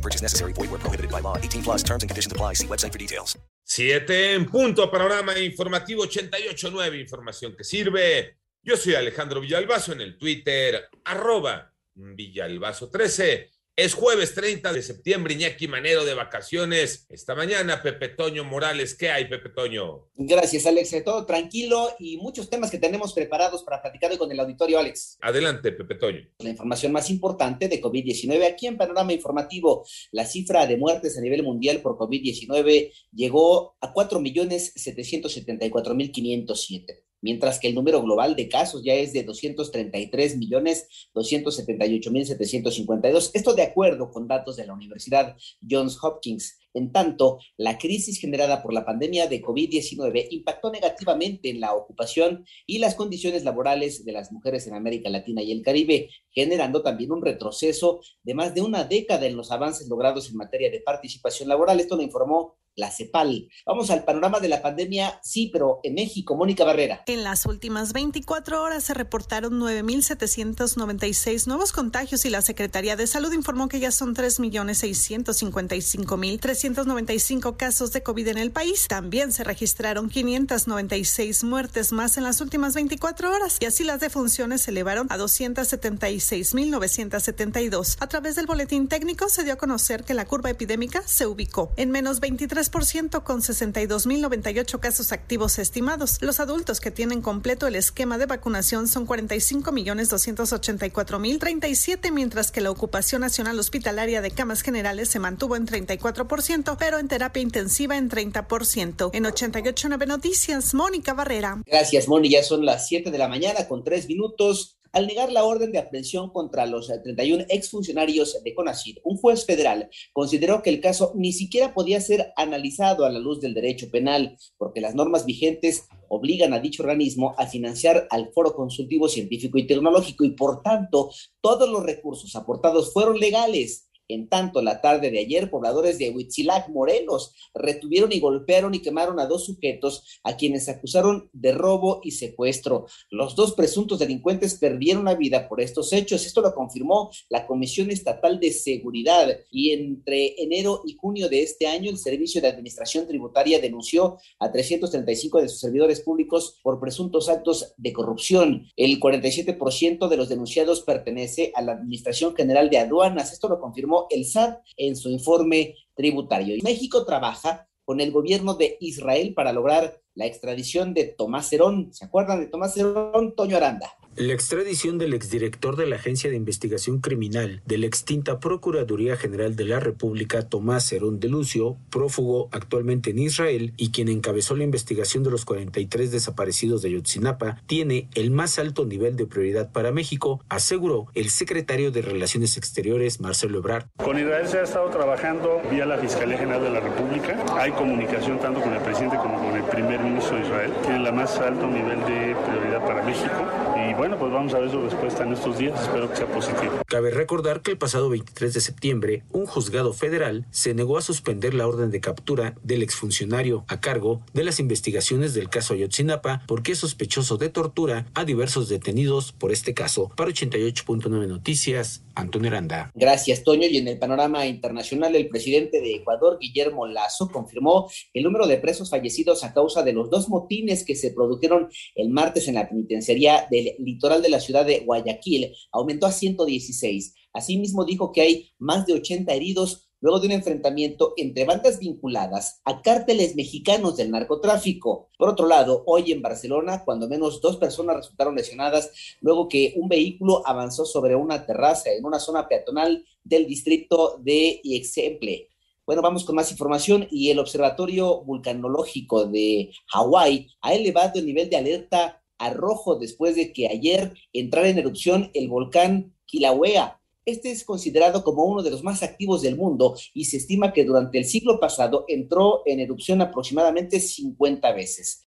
No purchase necessary. Void where prohibited by law. 18 plus terms and conditions apply. See website for details. Siete en punto, panorama informativo 88.9, información que sirve. Yo soy Alejandro Villalbazo en el Twitter, arroba Villalbazo13. Es jueves 30 de septiembre, Iñaki Manero de vacaciones. Esta mañana, Pepe Toño Morales. ¿Qué hay, Pepe Toño? Gracias, Alex. Todo tranquilo y muchos temas que tenemos preparados para platicar hoy con el auditorio, Alex. Adelante, Pepe Toño. La información más importante de COVID-19 aquí en Panorama Informativo. La cifra de muertes a nivel mundial por COVID-19 llegó a 4.774.507 mientras que el número global de casos ya es de 233 millones 278 mil 752. Esto de acuerdo con datos de la Universidad Johns Hopkins. En tanto, la crisis generada por la pandemia de COVID-19 impactó negativamente en la ocupación y las condiciones laborales de las mujeres en América Latina y el Caribe, generando también un retroceso de más de una década en los avances logrados en materia de participación laboral. Esto lo informó la CEPAL. Vamos al panorama de la pandemia, sí, pero en México, Mónica Barrera. En las últimas 24 horas se reportaron 9.796 nuevos contagios y la Secretaría de Salud informó que ya son 3.655.395 casos de COVID en el país. También se registraron 596 muertes más en las últimas 24 horas y así las defunciones se elevaron a 276.972. A través del boletín técnico se dio a conocer que la curva epidémica se ubicó en menos 23 ciento con 62.098 casos activos estimados. Los adultos que tienen completo el esquema de vacunación son 45 millones 284 mil 37, mientras que la ocupación nacional hospitalaria de camas generales se mantuvo en 34%, pero en terapia intensiva en 30%. En 88.9 Noticias, Mónica Barrera. Gracias, Mónica. Ya son las 7 de la mañana con 3 minutos. Al negar la orden de aprehensión contra los 31 exfuncionarios de CONACYT, un juez federal consideró que el caso ni siquiera podía ser analizado a la luz del derecho penal, porque las normas vigentes obligan a dicho organismo a financiar al Foro Consultivo Científico y Tecnológico y por tanto todos los recursos aportados fueron legales. En tanto, la tarde de ayer, pobladores de Huitzilac, Morelos, retuvieron y golpearon y quemaron a dos sujetos a quienes acusaron de robo y secuestro. Los dos presuntos delincuentes perdieron la vida por estos hechos. Esto lo confirmó la Comisión Estatal de Seguridad. Y entre enero y junio de este año, el Servicio de Administración Tributaria denunció a 335 de sus servidores públicos por presuntos actos de corrupción. El 47% de los denunciados pertenece a la Administración General de Aduanas. Esto lo confirmó el SAT en su informe tributario. México trabaja con el gobierno de Israel para lograr la extradición de Tomás Herón. ¿Se acuerdan de Tomás Herón? Toño Aranda. La extradición del exdirector de la Agencia de Investigación Criminal de la extinta Procuraduría General de la República, Tomás Herón de Lucio, prófugo actualmente en Israel y quien encabezó la investigación de los 43 desaparecidos de Yotzinapa, tiene el más alto nivel de prioridad para México, aseguró el secretario de Relaciones Exteriores, Marcelo Ebrard. Con Israel se ha estado trabajando vía la Fiscalía General de la República. Hay comunicación tanto con el presidente como con el primer ministro de Israel. Tiene el más alto nivel de prioridad para México. Y bueno, pues vamos a ver su respuesta en estos días. Espero que sea positivo. Cabe recordar que el pasado 23 de septiembre, un juzgado federal se negó a suspender la orden de captura del exfuncionario a cargo de las investigaciones del caso Ayotzinapa porque es sospechoso de tortura a diversos detenidos por este caso. Para 88.9 Noticias, Antonio Aranda. Gracias, Toño. Y en el panorama internacional, el presidente de Ecuador, Guillermo Lazo, confirmó el número de presos fallecidos a causa de los dos motines que se produjeron el martes en la penitenciaría del litoral de la ciudad de Guayaquil aumentó a 116. Asimismo, dijo que hay más de 80 heridos luego de un enfrentamiento entre bandas vinculadas a cárteles mexicanos del narcotráfico. Por otro lado, hoy en Barcelona, cuando menos dos personas resultaron lesionadas luego que un vehículo avanzó sobre una terraza en una zona peatonal del distrito de Iexemple. Bueno, vamos con más información y el Observatorio Vulcanológico de Hawái ha elevado el nivel de alerta a rojo después de que ayer entrara en erupción el volcán Kilauea. Este es considerado como uno de los más activos del mundo y se estima que durante el siglo pasado entró en erupción aproximadamente 50 veces.